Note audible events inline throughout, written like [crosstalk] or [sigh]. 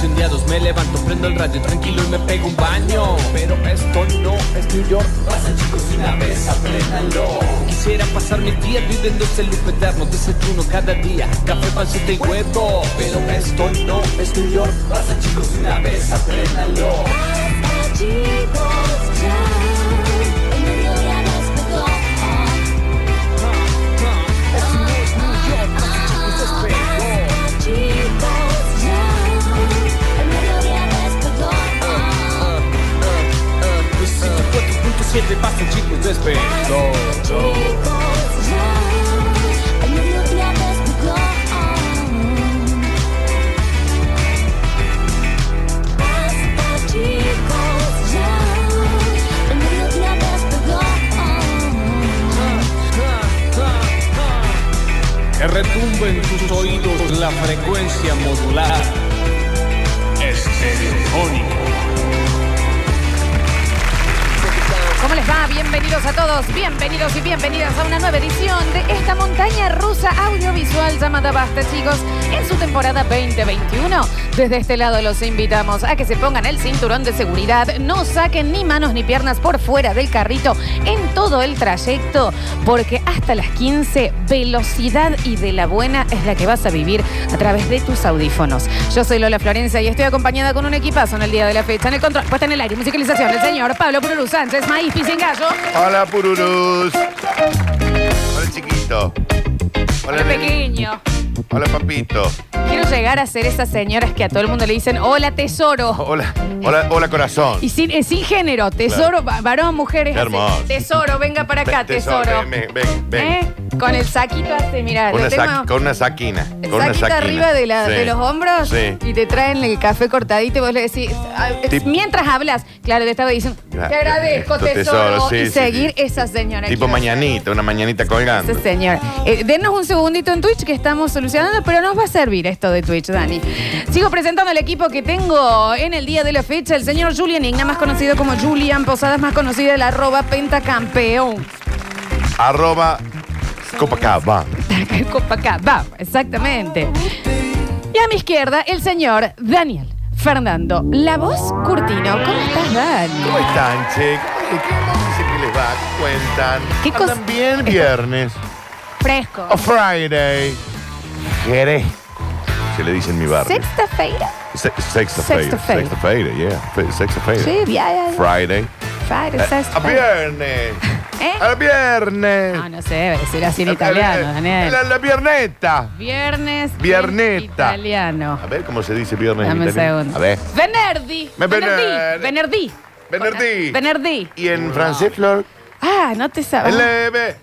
asundeados Me levanto, prendo el radio tranquilo y me pego un baño. Pero esto no es New York. Pasa chicos una vez, apréndanlo. Quisiera pasar mis días viviendo ese loop eterno Desayuno cada día, café, pancita y huevo. Pero esto no es New York. Pasa chicos una vez, apréndanlo. Chicos, Que retumbe en tus oídos la frecuencia modulada. Estereofónica. Bienvenidos a todos, bienvenidos y bienvenidas a una nueva edición de esta montaña rusa audiovisual llamada Basta, chicos, en su temporada 2021. Desde este lado los invitamos a que se pongan el cinturón de seguridad, no saquen ni manos ni piernas por fuera del carrito en todo el trayecto, porque hasta las 15, velocidad y de la buena es la que vas a vivir a través de tus audífonos. Yo soy Lola Florencia y estoy acompañada con un equipazo en el día de la fecha. En el control, puesta en el aire, musicalización, el señor Pablo Pururu Sánchez, Maíz Hola, Pururus. Hola, chiquito. Hola, nene. pequeño. Hola, papito. Quiero llegar a ser esas señoras que a todo el mundo le dicen, hola, tesoro. Hola, hola, hola, corazón. Y sin, eh, sin género, tesoro, va- varón, mujeres. Qué hermoso. Tesoro, venga para acá, Ven, tesoro. Ven, ven, ven. ¿Eh? Con el saquito así, mira, Con, lo una tengo- sa- con una saquina. el Con una saquito saquina. arriba de, la- Sí. de los hombros Sí. y te traen el café cortadito y vos le decís, ah, Tip- mientras hablas, claro, te estaba diciendo, te Gra- agradezco, esto, tesoro, tesoro, sí, y sí, seguir esa señora. Tipo Quiero mañanita, una mañanita colgando. ese señor. Eh, denos un segundito en Twitch que estamos solucionando, pero nos va a servir esto de Twitch, Dani. Sigo presentando al equipo que tengo en el día de la fecha, el señor Julian Igna, más conocido como Julian Posadas, más conocido el arroba pentacampeón. Arroba Copacabana. [laughs] Copacabana, exactamente. Y a mi izquierda, el señor Daniel Fernando, la voz Curtino. ¿Cómo estás, Dani? ¿Cómo están, che? ¿Cómo, cómo dice que les va? ¿Qué cuentan? ¿Qué cosa- ¿Andan bien [laughs] viernes? Fresco. O Friday. Jerez. Se le dice en mi barrio. Sexta-feira. Se- Sexta-feira. Sexta-feira. Yeah. Fe- Sexta-feira. Sí, ya, ya, ya. Friday. Friday, Eh, a sexta-feira. viernes. [laughs] ¿Eh? Al viernes. No, no sé, debe ser así en italiano, Daniel. La, la vierneta. Viernes. Vierneta. en Italiano. A ver cómo se dice viernes Dame en un italiano. segundo. A ver. Venerdì. Me- Venerdì. vener- Venerdì. Venerdì. Venerdì. ¿Y en francés, Flor? Ah, no te sabes. Leve.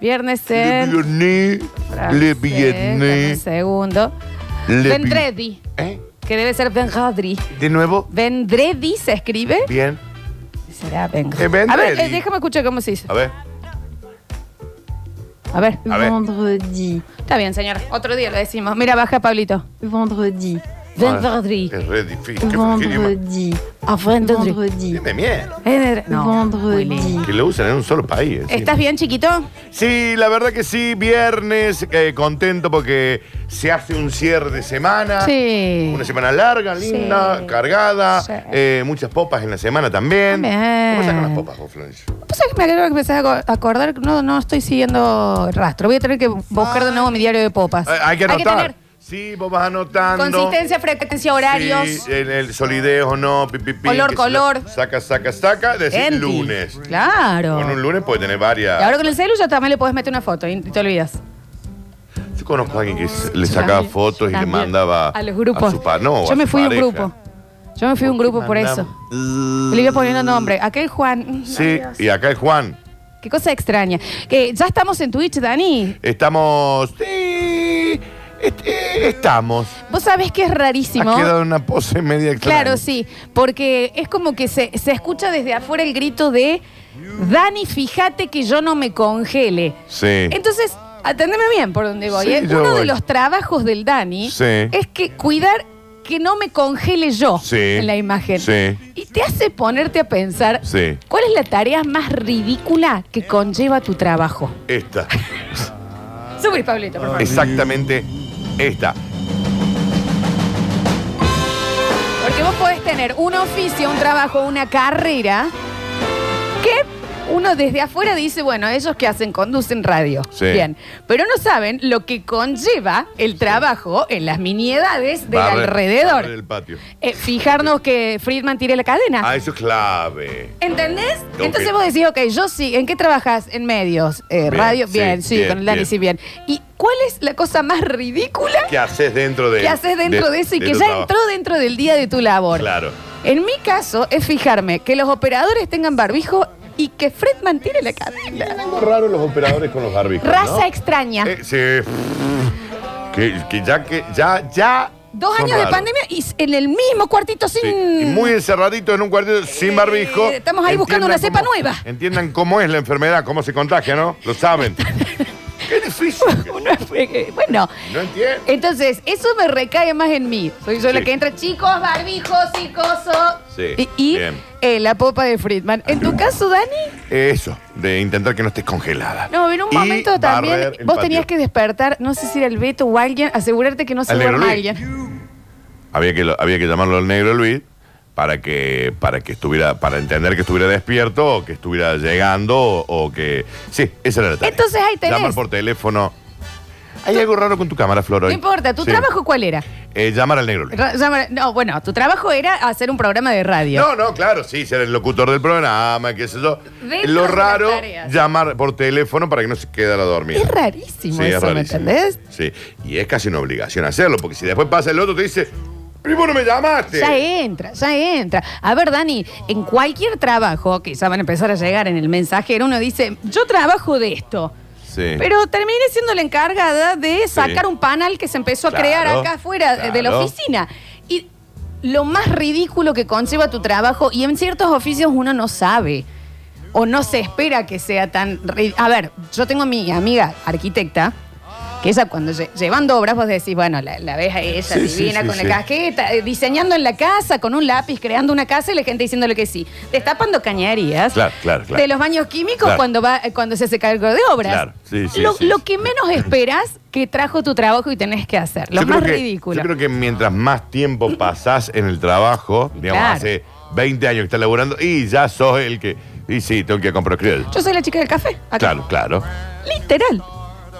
Viernes Le en. viernes. Le. Dame un viernes. segundo. Le Vendredi. ¿Eh? Que debe ser Vendredi. De nuevo. Vendredi se escribe. Bien. Será Vendredi. Eh, Vendredi. A ver, eh, déjame escuchar cómo se dice. A ver. A ver. A ver. Vendredi. Está bien, señor. Otro día lo decimos. Mira, baja, Pablito. Vendredi. Vendredi. Es re difícil. ¿Qué, qué idioma? Vendredi. Ah, Vendredi. Vendredi. Dime No. Vendredi. Que lo usan en un solo país. eh, sí. ¿Estás bien, chiquito? Sí, la verdad que sí, viernes, eh, contento porque se hace un cierre de semana. Sí. Una semana larga, linda, Sí. cargada, Sí. eh, muchas popas en la semana también. También. ¿Cómo sacan las popas vos, Florencia? Pues es que me acabo de empezar a acordar que no, no estoy siguiendo el rastro. Voy a tener que buscar de nuevo mi diario de popas. Eh, hay que anotar. tener sí, vos vas anotando. consistencia, frecuencia, horarios. Sí, el, el solidez o no, pi, pi, pi, Color, Saca, saca, saca, Enti. lunes. Claro. Con un lunes puede tener varias. Y ahora con el celu ya también le puedes meter una foto y te olvidas. Yo conozco a alguien que le sacaba También, fotos y le mandaba a los grupos. A su pa- no, Yo a me fui de un grupo. Yo me fui de un grupo por eso. Le iba poniendo nombre. Aquel Juan. Sí, y acá el Juan. Qué cosa extraña. Que ya estamos en Twitch, Dani. Estamos. Sí. este, Estamos. Vos sabés que es rarísimo. Ha quedado una pose media extraña. Claro, sí, porque es como que se, se escucha desde afuera el grito de Dani, fíjate que yo no me congele. Sí. Entonces, atendeme bien por donde voy. Sí, ¿eh? yo Uno de voy. los trabajos del Dani Sí. es que cuidar que no me congele yo Sí. en la imagen. Sí. Y te hace ponerte a pensar Sí. cuál es la tarea más ridícula que conlleva tu trabajo. Esta. Subir, Pablito, por favor. Exactamente esta. Porque vos podés tener un oficio, un trabajo, una carrera que uno desde afuera dice, bueno, ellos que hacen, conducen radio. Sí. Bien. Pero no saben lo que conlleva el trabajo en las miniedades del Barre- alrededor. del patio. Eh, fijarnos que Friedman tire la cadena. Ah, eso es clave. ¿Entendés? Ok. Entonces vos decís, ok, yo sí, ¿en qué trabajas? En medios, eh, Bien, radio, sí, bien, sí, bien, con el Dani, bien. sí, bien. ¿Y cuál es la cosa más ridícula ¿Qué haces dentro de que haces dentro de, eso y que tu ya trabajo? entró dentro del día de tu labor? Claro. En mi caso es fijarme que los operadores tengan barbijo y que Fredman tire la cadena. Algo raro los operadores con los barbijos. Raza ¿no? extraña. Eh, sí. Que, que ya que ya ya. Dos son años de pandemia y en el mismo cuartito sin. Sí, Y muy encerradito en un cuartito sin Eh, barbijo. estamos ahí buscando una cepa cómo- nueva. Entiendan cómo es la enfermedad, cómo se contagia, ¿no? Lo saben. [laughs] Qué difícil. Bueno, No entiendo. entonces eso me recae más en mí. Soy yo la que entra, chicos, barbijo, psicoso. Sí, Y, y, bien. Eh, la popa de Friedman. ¿En tu caso, Dani? Eso, de intentar que no estés congelada. No, en un Y momento también barrer el vos patio. tenías que despertar, no sé si era el Beto o alguien, asegurarte que no se Al negro duerma Luis. alguien. Había que, lo- había que llamarlo al negro Luis para que, para que estuviera, para entender que estuviera despierto o que estuviera llegando o, o que. Sí, esa era la tarea. Entonces ahí tenés. Llamar por teléfono. Hay algo raro con tu cámara, Flor. No hoy. importa, ¿tu Sí. trabajo cuál era? Eh, llamar al negro Luis. Ra- llama- No, bueno, tu trabajo era hacer un programa de radio. No, no, claro, sí, ser el locutor del programa, qué sé yo. Dentro Lo de las raro, tareas. llamar por teléfono para que no se quedara dormido. Es rarísimo eso, ¿me entendés? Sí, y es casi una obligación hacerlo, porque si después pasa el otro, te dice, vos no me llamaste. Ya entra, ya entra. A ver, Dani, en cualquier trabajo, que ya van a empezar a llegar en el mensajero, uno dice, yo trabajo de esto. Sí. Pero terminé siendo la encargada de sacar un panel que se empezó a Claro, crear acá afuera de- de la claro. oficina. Y lo más ridículo que conlleva tu trabajo, y en ciertos oficios uno no sabe, o no se espera que sea tan... ri- A ver, yo tengo a mi amiga arquitecta, que ella cuando lle- llevando obras vos decís, bueno, la, la ves a ella Sí, sí, divina sí, con sí. la casqueta, eh, diseñando en la casa, con un lápiz, creando una casa y la gente diciéndole que sí. Destapando cañerías. Claro, claro, claro. De los baños químicos Claro. cuando va eh, cuando se hace cargo de obras. Claro, sí, sí, lo, sí, lo sí. que menos [clears throat] esperas que trajo tu trabajo y tenés que hacer. Lo Yo creo más que- ridículo. Yo creo que mientras más tiempo [clears throat] pasás en el trabajo, digamos, Claro. hace 20 años que estás laburando, y ya sos el que. Y sí, tengo que comprar criollo. Yo soy la chica del café. acá. Claro, claro. Literal.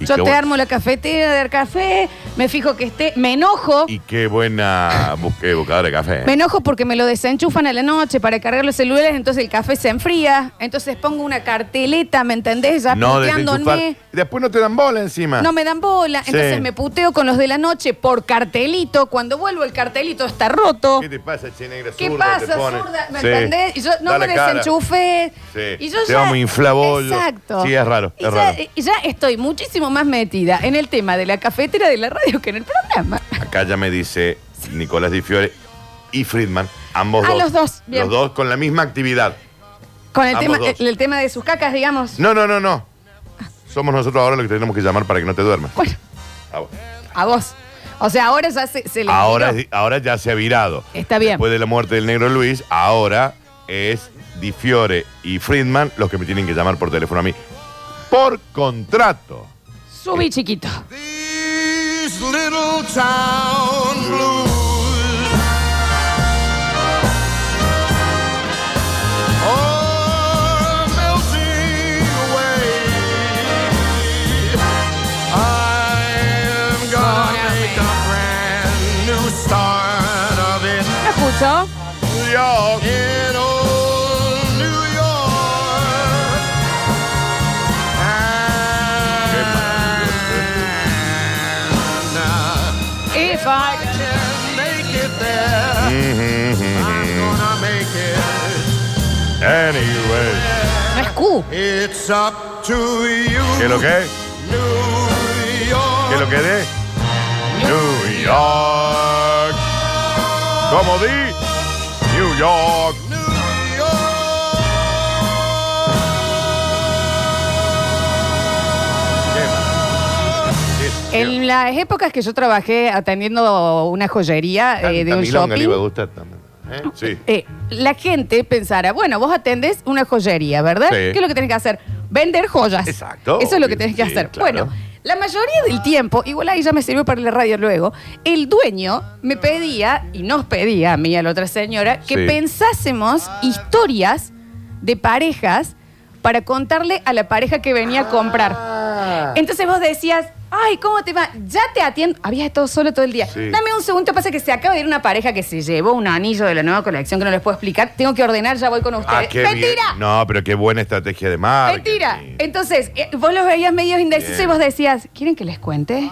Y Yo te armo la cafetera del café, me fijo que esté, me enojo. Y qué buena busque- buscadora de café. Me enojo porque me lo desenchufan a la noche para cargar los celulares, entonces el café se enfría. Entonces pongo una carteleta, ¿me entendés? Ya no puteándome. Y después no te dan bola encima. No me dan bola, Sí. entonces me puteo con los de la noche por cartelito. Cuando vuelvo el cartelito está roto. ¿Qué te pasa, che negra? ¿Qué zurda, pasa, te pone? zurda? ¿Me Sí. entendés? Y yo no Dale me cara. desenchufé. Sí. Y yo Te ya, vamos. Exacto. Sí, es raro, Y es ya, raro. y ya estoy muchísimo más metida en el tema de la cafetera de la radio que en el programa. Acá ya me dice Nicolás Di Fiore y Friedman, ambos Ah, dos. los dos, bien. Los dos con la misma actividad. Con el Ambos tema, dos. el, el tema de sus cacas, digamos. No, no, no, no. Somos nosotros ahora los que tenemos que llamar para que no te duermas. Bueno, Ah, bueno. a vos. O sea, ahora ya se, se le Ahora, ahora ya se ha virado. Está bien. Después de la muerte del negro Luis, ahora es Di Fiore y Friedman los que me tienen que llamar por teléfono a mí. Por contrato. Subí chiquito. Little town blues are melting away. I'm gonna make a brand new start of it ¿Lo escucho? Dios. Anyway. No es Q. It's up to you. ¿Qué lo que? New York. ¿Qué es lo que es? New York. Como di, New York. En las épocas que yo trabajé atendiendo una joyería eh, de un milonga le iba a shopping, gustar también. ¿eh? Sí. eh, la gente pensara, bueno, vos atendés una joyería, ¿verdad? Sí. ¿Qué es lo que tenés que hacer? Vender joyas. Exacto, Eso es lo que tenés que sí, hacer. claro. Bueno, la mayoría del tiempo, igual ahí ya me sirvió para la radio luego, el dueño me pedía, y nos pedía a mí y a la otra señora, que Sí. pensásemos historias de parejas para contarle a la pareja que venía a comprar. Ah. Entonces vos decías, ay, ¿cómo te va? Ya te atiendo. Habías estado solo todo el día. Sí. Dame un segundo, pasa que se acaba de ir una pareja que se llevó un anillo de la nueva colección que no les puedo explicar. Tengo que ordenar, ya voy con ustedes. Ah, qué ¡Mentira! bien. No, pero qué buena estrategia de marketing. Mentira. Entonces, eh, vos los veías medio indecisos Bien. y vos decías, ¿quieren que les cuente?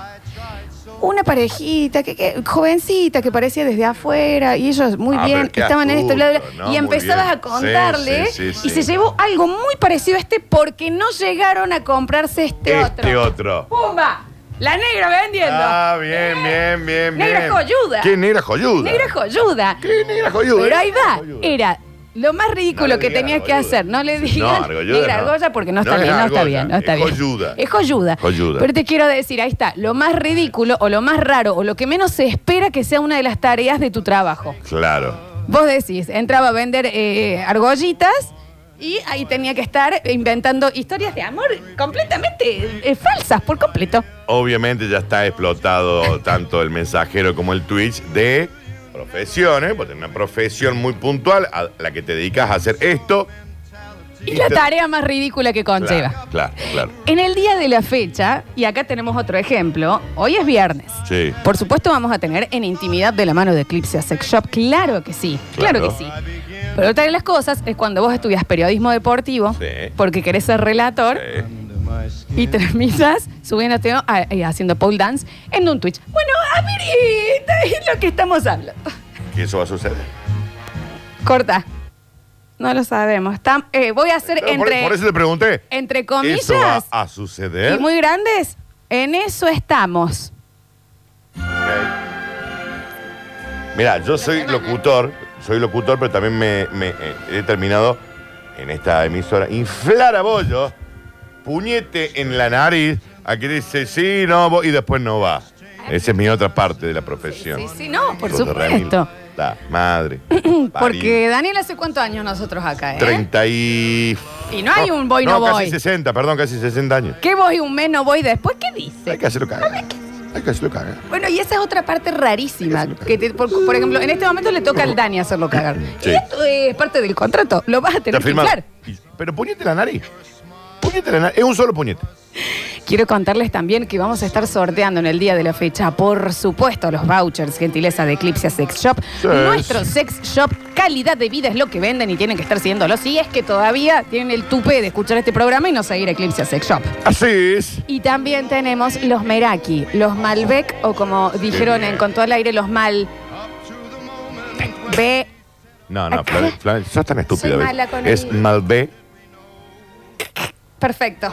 Una parejita, que, que- jovencita, que parecía desde afuera, y ellos muy Ah, bien, pero qué estaban en esto, bla, bla, astuto, bla, ¿no? y Muy empezabas bien. a contarle, Sí, sí, sí, y sí. se llevó algo muy parecido a este porque no llegaron a comprarse este, Este otro. otro. ¡Pumba! La negra vendiendo. Ah, bien, bien, bien, Negra bien. joyuda. ¿Qué negra joyuda? Negra joyuda. ¿Qué negra joyuda? Pero ahí va. Joyuda. Era lo más ridículo No que tenías que hacer. No le No, digas argolluda negra no. argolla porque no No está es bien, no está bien, no está es bien. joyuda. Es joyuda. Joyuda. Pero te quiero decir, ahí está, lo más ridículo o lo más raro o lo que menos se espera que sea una de las tareas de tu trabajo. Claro. Vos decís, entraba a vender eh, argollitas y ahí tenía que estar inventando historias de amor completamente eh, falsas, por completo. Obviamente ya está explotado tanto el mensajero como el Twitch de profesiones, porque una profesión muy puntual a la que te dedicas a hacer esto. Y la te- tarea más ridícula que conlleva. Claro, claro, claro. En el día de la fecha, y acá tenemos otro ejemplo, hoy es viernes. Sí. Por supuesto vamos a tener en intimidad de la mano de Eclipse Sex Shop. Claro que sí, claro, Claro. que sí. Pero otra de las cosas es cuando vos estudias periodismo deportivo, Sí. porque querés ser relator, Eh, y terminas subiéndote a- a- haciendo pole dance en un Twitch. Bueno, a ver, eh, es lo que estamos hablando. que eso va a suceder. Corta. No lo sabemos. Tam- eh, voy a hacer por, entre, por eso te pregunté. entre comillas ¿Eso va a suceder? y muy grandes. En eso estamos. Mira, yo soy locutor, soy locutor, pero también me, me, eh, he determinado en esta emisora inflar a bollo, puñete en la nariz, a que dice sí, no, voy", y después no va. Esa es mi otra parte de la profesión. Sí, sí, no, por supuesto. La madre. [clears throat] Porque Daniel hace cuántos años nosotros acá, ¿eh? 30 y... Y no hay un voy, no voy. casi 60, perdón, casi 60 años. ¿Qué voy un mes, no voy después? ¿Qué dice? Hay que hacerlo cagar. Hay que hacerlo cagar. Bueno, y esa es otra parte rarísima. Que te- por, por ejemplo, en este momento le toca al Dani hacerlo cagar. Sí. Y esto es parte del contrato. Lo vas a Está tener que firmado. inflar. Y- Pero puñete la nariz. Puñete la nariz. Es un solo puñete. Quiero contarles también que vamos a estar sorteando en el día de la fecha, por supuesto, los vouchers, gentileza de Eclipse Sex Shop. Sí. Nuestro sex shop, calidad de vida es lo que venden y tienen que estar siguiéndolo. Si es que todavía tienen el tupe de escuchar este programa y no seguir Eclipse Sex Shop. Así es. Y también tenemos los Meraki, los Malbec, o como dijeron en Con todo el aire, los Mal. B. No, no, Acá. Flavia, Flavia, sos tan estúpida. Soy ¿ves? mala con Es Malbec. Perfecto.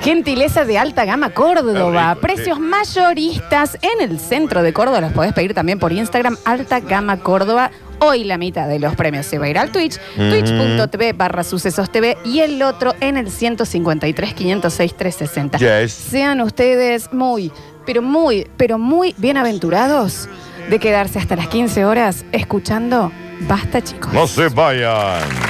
Gentileza de alta gama Córdoba. Rico, Precios sí. mayoristas en el centro de Córdoba. Los podés pedir también por Instagram. Alta gama Córdoba. Hoy la mitad de los premios se va a ir al Twitch. Twitch.tv barra sucesos TV. Y el otro en el 153 506 360. Yes. Sean ustedes muy, pero muy, pero muy bienaventurados de quedarse hasta las 15 horas escuchando Basta, chicos. No se vayan.